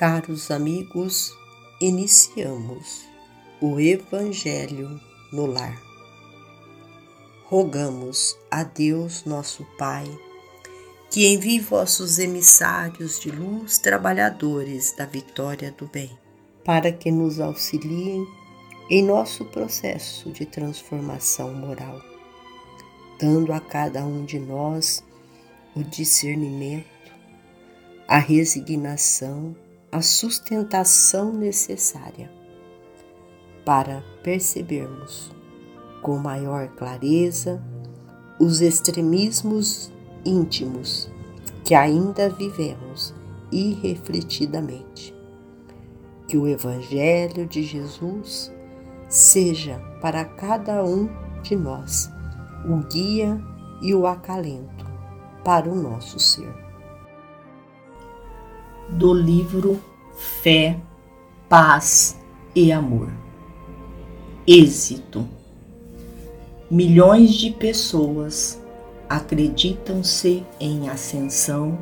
Caros amigos, iniciamos o Evangelho no Lar. Rogamos a Deus, nosso Pai, que envie vossos emissários de luz, trabalhadores da vitória do bem, para que nos auxiliem em nosso processo de transformação moral, dando a cada um de nós o discernimento, a resignação, a sustentação necessária para percebermos com maior clareza os extremismos íntimos que ainda vivemos irrefletidamente. Que o Evangelho de Jesus seja para cada um de nós o guia e o acalento para o nosso ser do livro Fé, Paz e Amor. Êxito. Milhões de pessoas acreditam-se em ascensão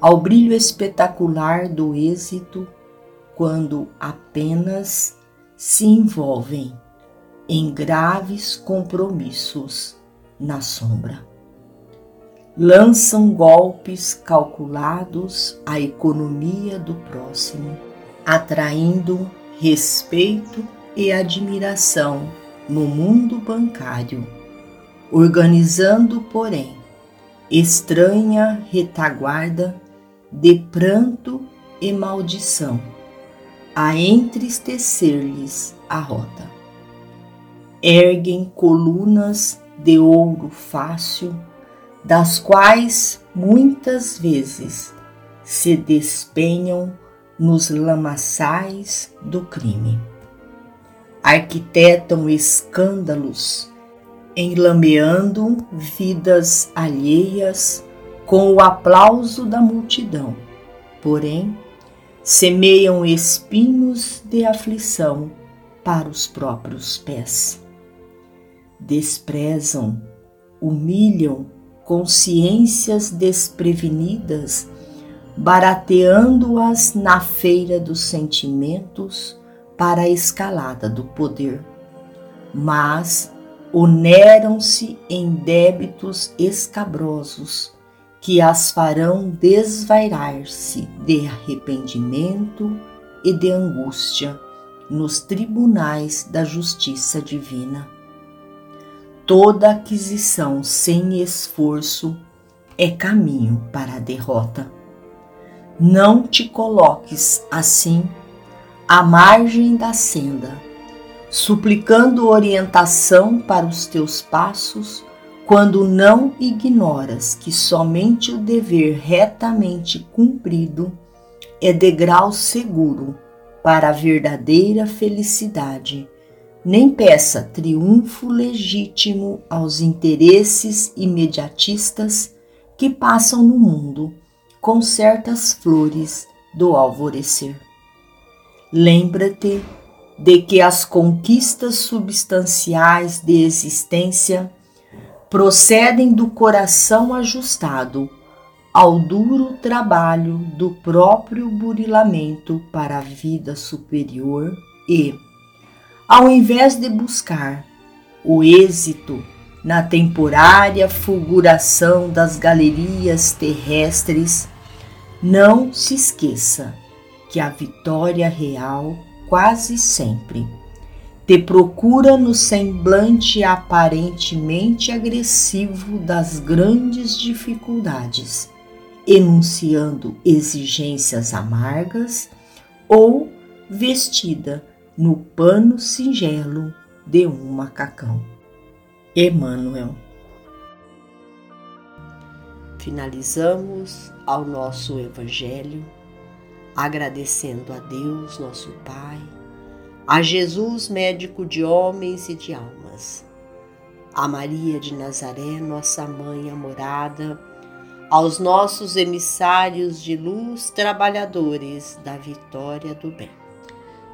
ao brilho espetacular do êxito quando apenas se envolvem em graves compromissos na sombra lançam golpes calculados à economia do próximo, atraindo respeito e admiração no mundo bancário, organizando, porém, estranha retaguarda de pranto e maldição, a entristecer-lhes a rota. Erguem colunas de ouro fácil das quais muitas vezes se despenham nos lamaçais do crime. Arquitetam escândalos, enlameando vidas alheias com o aplauso da multidão, porém, semeiam espinhos de aflição para os próprios pés. Desprezam, humilham consciências desprevenidas, barateando-as na feira dos sentimentos para a escalada do poder. Mas oneram-se em débitos escabrosos que as farão desvairar-se de arrependimento e de angústia nos tribunais da justiça divina Toda aquisição sem esforço é caminho para a derrota. Não te coloques assim à margem da senda, suplicando orientação para os teus passos, quando não ignoras que somente o dever retamente cumprido é degrau seguro para a verdadeira felicidade nem peça triunfo legítimo aos interesses imediatistas que passam no mundo com certas flores do alvorecer. Lembra-te de que as conquistas substanciais de existência procedem do coração ajustado ao duro trabalho do próprio burilamento para a vida superior e, ao invés de buscar o êxito na temporária fulguração das galerias terrestres, não se esqueça que a vitória real quase sempre te procura no semblante aparentemente agressivo das grandes dificuldades, enunciando exigências amargas ou vestida no pano singelo de um macacão. Emmanuel. Finalizamos ao nosso Evangelho agradecendo a Deus, nosso Pai, a Jesus, médico de homens e de almas, a Maria de Nazaré, nossa mãe amorada, aos nossos emissários de luz, trabalhadores da vitória do bem.